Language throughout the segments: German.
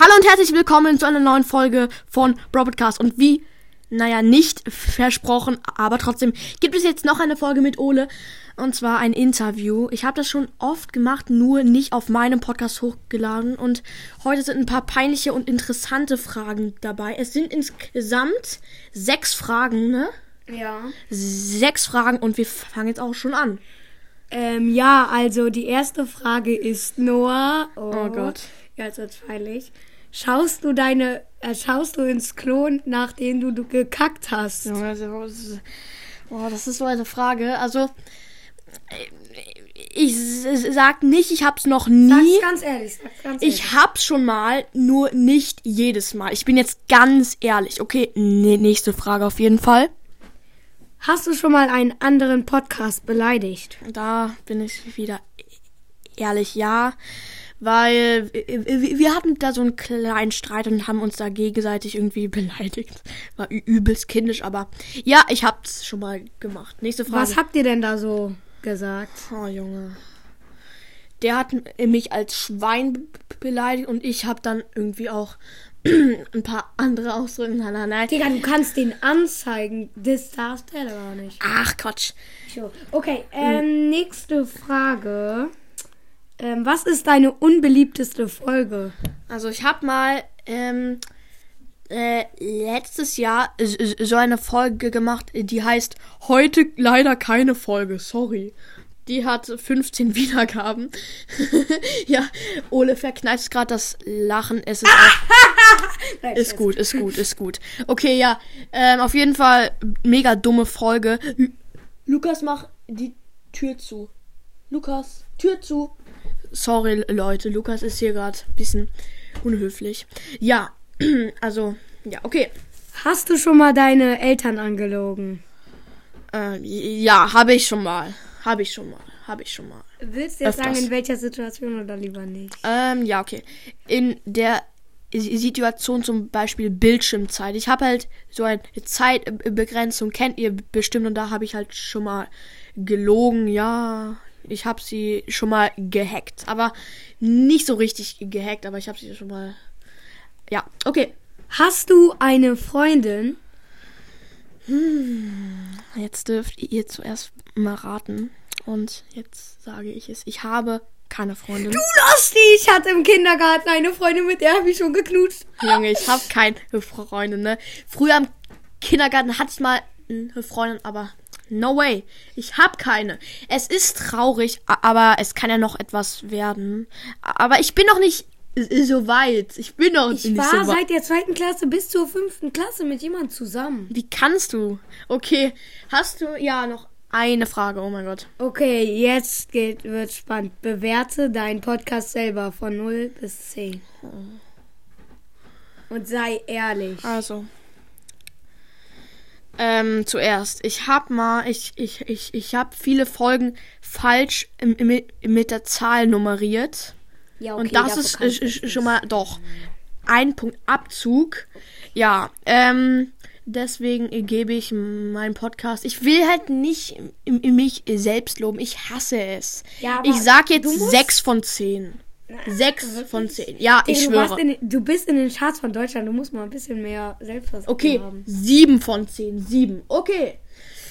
Hallo und herzlich willkommen zu einer neuen Folge von Broadcast. Und wie, naja, nicht versprochen, aber trotzdem gibt es jetzt noch eine Folge mit Ole. Und zwar ein Interview. Ich habe das schon oft gemacht, nur nicht auf meinem Podcast hochgeladen. Und heute sind ein paar peinliche und interessante Fragen dabei. Es sind insgesamt sechs Fragen, ne? Ja. Sechs Fragen und wir fangen jetzt auch schon an. Ähm, ja, also die erste Frage ist Noah. Oh Gott. Ja, jetzt wird's peinlich. Schaust du deine, äh, schaust du ins Klo, nachdem du, du gekackt hast? Junge, ist- Boah, das ist so eine Frage. Also, ich s- sag nicht, ich hab's noch nie. Sag's ganz ehrlich, sag's ganz ehrlich. Ich hab's schon mal, nur nicht jedes Mal. Ich bin jetzt ganz ehrlich. Okay, nee, nächste Frage auf jeden Fall. Hast du schon mal einen anderen Podcast beleidigt? Da bin ich wieder ehrlich, ja. Weil wir wir hatten da so einen kleinen Streit und haben uns da gegenseitig irgendwie beleidigt. War übelst kindisch, aber ja, ich hab's schon mal gemacht. Nächste Frage. Was habt ihr denn da so gesagt? Oh, Junge. Der hat mich als Schwein be- beleidigt und ich habe dann irgendwie auch ein paar andere Ausdrücke. Nein, nein, nein. Digga, du kannst den anzeigen. Das darfst du gar nicht. Ach, Quatsch. Okay, ähm, nächste Frage. Ähm, was ist deine unbeliebteste Folge? Also ich habe mal ähm, äh, letztes Jahr so eine Folge gemacht, die heißt Heute leider keine Folge, sorry. Die hat 15 Wiedergaben. ja, Ole verkneift gerade das Lachen. Es ist auch Ist gut, ist gut, ist gut. Okay, ja. Ähm, auf jeden Fall mega dumme Folge. Lu- Lukas, mach die Tür zu. Lukas, Tür zu. Sorry, Leute. Lukas ist hier gerade ein bisschen unhöflich. Ja, also, ja, okay. Hast du schon mal deine Eltern angelogen? Ähm, ja, habe ich schon mal. Habe ich schon mal. Habe ich schon mal. Willst du jetzt Öfters. sagen, in welcher Situation oder lieber nicht? Ähm, ja, okay. In der Si- Situation zum Beispiel Bildschirmzeit. Ich habe halt so eine Zeitbegrenzung, kennt ihr bestimmt, und da habe ich halt schon mal gelogen, ja. Ich habe sie schon mal gehackt, aber nicht so richtig gehackt, aber ich habe sie schon mal. Ja, okay. Hast du eine Freundin? Jetzt dürft ihr zuerst mal raten. Und jetzt sage ich es. Ich habe keine Freundin. Du Lustig, ich hatte im Kindergarten eine Freundin, mit der habe ich schon geknutscht. Junge, ich habe keine Freundin, ne? Früher im Kindergarten hatte ich mal eine Freundin, aber no way. Ich habe keine. Es ist traurig, aber es kann ja noch etwas werden. Aber ich bin noch nicht so weit. Ich bin noch Ich nicht war so weit. seit der zweiten Klasse bis zur fünften Klasse mit jemandem zusammen. Wie kannst du? Okay, hast du ja noch eine Frage? Oh mein Gott. Okay, jetzt geht, wird spannend. Bewerte deinen Podcast selber von 0 bis 10. Und sei ehrlich. Also. Ähm, zuerst. Ich hab mal, ich, ich, ich, ich hab viele Folgen falsch im, im, mit der Zahl nummeriert. Ja, Und das ist, ist, ist schon mal doch ein Punkt Abzug. Ja, ähm, deswegen gebe ich meinen Podcast. Ich will halt nicht mich selbst loben. Ich hasse es. Ja, aber ich sag jetzt sechs von zehn. Sechs von zehn. Ja, ich du, schwöre. in, du bist in den Charts von Deutschland, du musst mal ein bisschen mehr Selbstvertrauen Okay, haben. sieben von zehn. Sieben. Okay.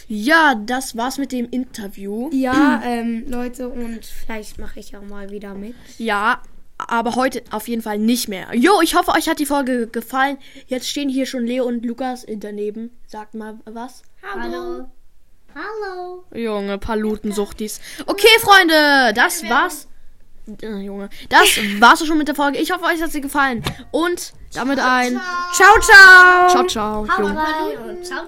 Ja, das war's mit dem Interview. Ja, ähm, Leute, und vielleicht mache ich auch mal wieder mit. Ja, aber heute auf jeden Fall nicht mehr. Jo, ich hoffe, euch hat die Folge gefallen. Jetzt stehen hier schon Leo und Lukas daneben. Sagt mal was. Hallo. Hallo. Junge, Palutensuchtis. Okay, Freunde, das war's. Äh, Junge, das war's schon mit der Folge. Ich hoffe, euch hat sie gefallen. Und damit ein Ciao, ciao. Ciao, ciao. Junge. Und ciao.